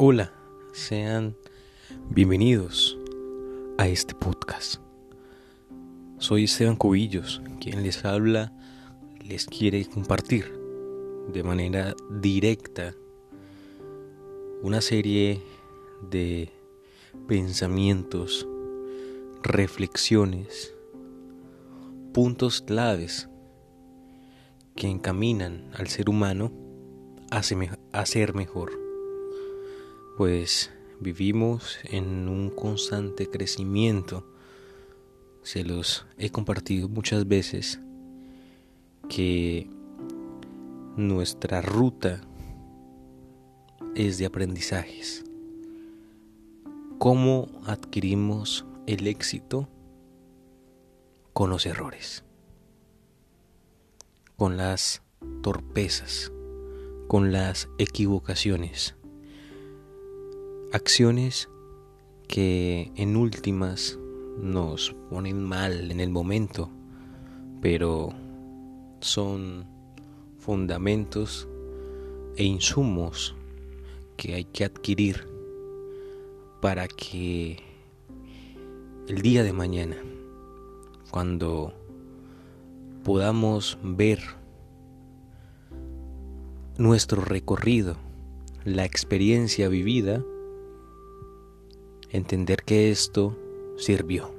Hola, sean bienvenidos a este podcast. Soy Esteban Cubillos, quien les habla, les quiere compartir de manera directa una serie de pensamientos, reflexiones, puntos claves que encaminan al ser humano a, ser mejor. Pues vivimos en un constante crecimiento. Se los he compartido muchas veces que nuestra ruta es de aprendizajes. ¿Cómo adquirimos el éxito? Con los errores, con las torpezas, con las equivocaciones. Acciones que en últimas nos ponen mal en el momento, pero son fundamentos e insumos que hay que adquirir para que el día de mañana, cuando podamos ver nuestro recorrido, la experiencia vivida, entender que esto sirvió.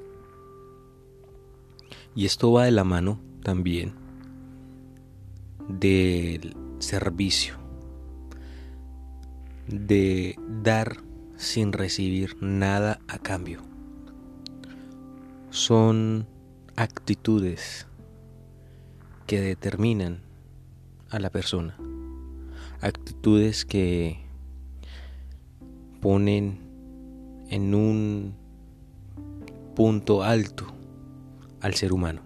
Y esto va de la mano también del servicio, de dar sin recibir nada a cambio. Son actitudes que determinan a la persona actitudes que ponen en un punto alto al ser humano.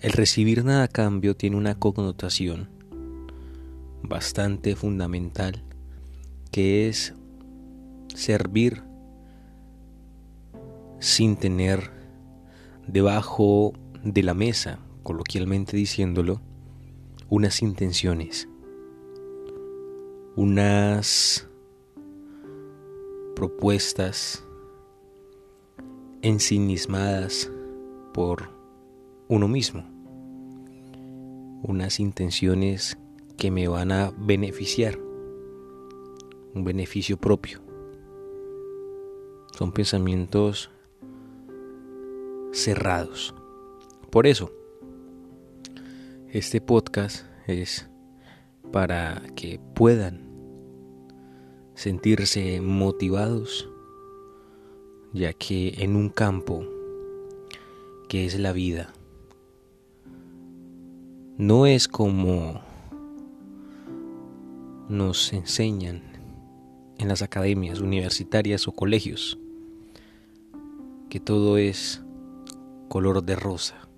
El recibir nada a cambio tiene una connotación bastante fundamental que es servir sin tener debajo de la mesa, coloquialmente diciéndolo, unas intenciones unas propuestas ensimismadas por uno mismo, unas intenciones que me van a beneficiar, un beneficio propio. Son pensamientos cerrados. Por eso, este podcast es para que puedan sentirse motivados, ya que en un campo que es la vida, no es como nos enseñan en las academias universitarias o colegios, que todo es color de rosa,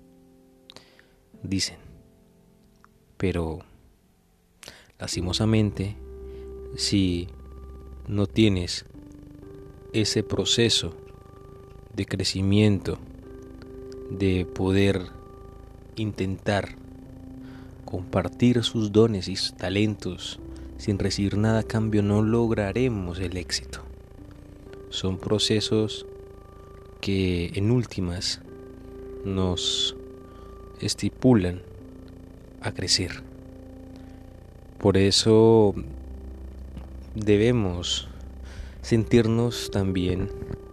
dicen, pero lastimosamente, si no tienes ese proceso de crecimiento, de poder intentar compartir sus dones y sus talentos sin recibir nada a cambio, no lograremos el éxito. Son procesos que en últimas nos estipulan a crecer. Por eso debemos sentirnos también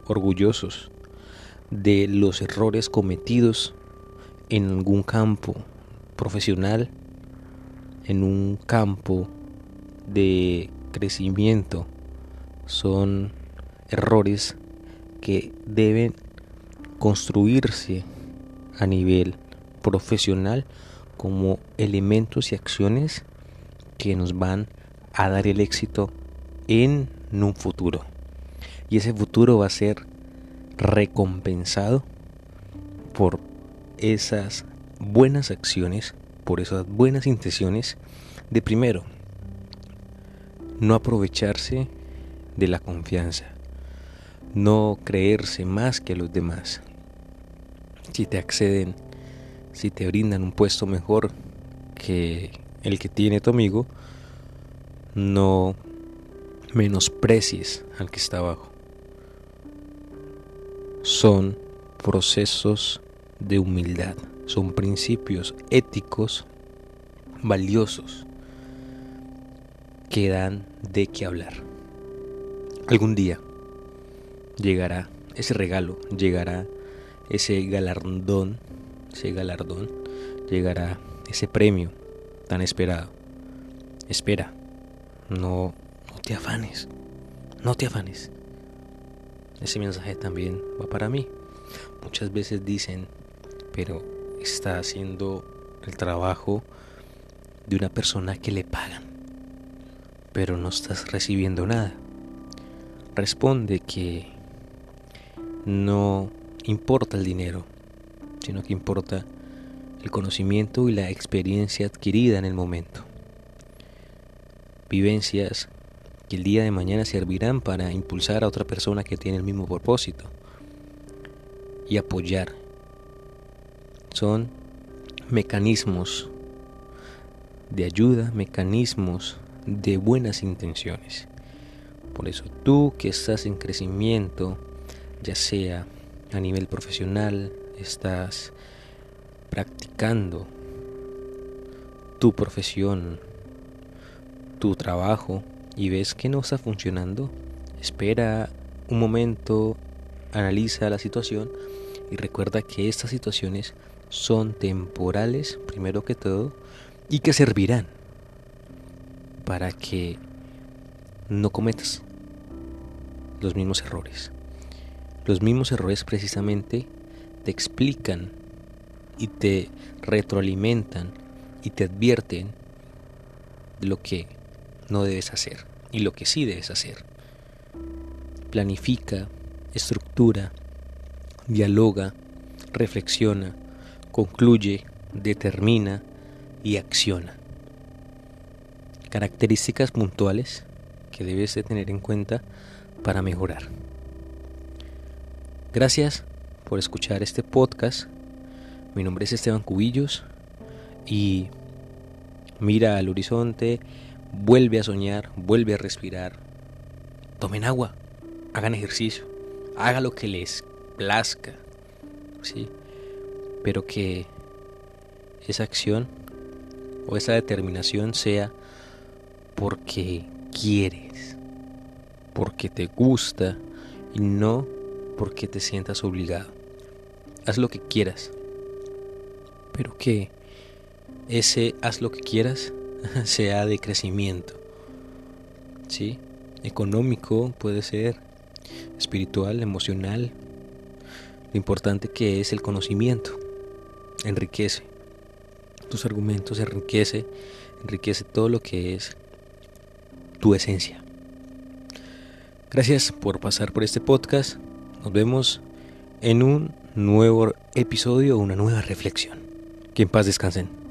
orgullosos de los errores cometidos en algún campo profesional, en un campo de crecimiento. Son errores que deben construirse a nivel profesional como elementos y acciones que nos van a dar el éxito en un futuro. Y ese futuro va a ser recompensado por esas buenas acciones, por esas buenas intenciones de primero, no aprovecharse de la confianza, no creerse más que los demás. Si te acceden, si te brindan un puesto mejor que el que tiene tu amigo, no menosprecies al que está abajo. Son procesos de humildad, son principios éticos valiosos que dan de qué hablar. Algún día llegará ese regalo, llegará ese galardón, ese galardón, llegará ese premio tan esperado. Espera, no, te afanes, no te afanes. Ese mensaje también va para mí. Muchas veces dicen, pero está haciendo el trabajo de una persona que le pagan, pero no estás recibiendo nada. Responde que no importa el dinero, sino que importa el conocimiento y la experiencia adquirida en el momento. Vivencias que el día de mañana servirán para impulsar a otra persona que tiene el mismo propósito y apoyar. Son mecanismos de ayuda, mecanismos de buenas intenciones. Por eso tú que estás en crecimiento, ya sea a nivel profesional, estás practicando tu profesión, tu trabajo y ves que no está funcionando, espera un momento, analiza la situación y recuerda que estas situaciones son temporales, primero que todo, y que servirán para que no cometas los mismos errores. Los mismos errores precisamente te explican y te retroalimentan y te advierten de lo que no debes hacer y lo que sí debes hacer. Planifica, estructura, dialoga, reflexiona, concluye, determina y acciona. Características puntuales que debes de tener en cuenta para mejorar. Gracias por escuchar este podcast. Mi nombre es Esteban Cubillos y mira al horizonte, vuelve a soñar, vuelve a respirar. Tomen agua, hagan ejercicio, haga lo que les plazca, ¿sí? Pero que esa acción o esa determinación sea porque quieres, porque te gusta y no porque te sientas obligado. Haz lo que quieras, pero que ese haz lo que quieras sea de crecimiento. ¿Sí? Económico puede ser, espiritual, emocional. Lo importante que es el conocimiento. Enriquece tus argumentos, enriquece, enriquece todo lo que es tu esencia. Gracias por pasar por este podcast. Nos vemos en un nuevo episodio, una nueva reflexión. Que en paz descansen.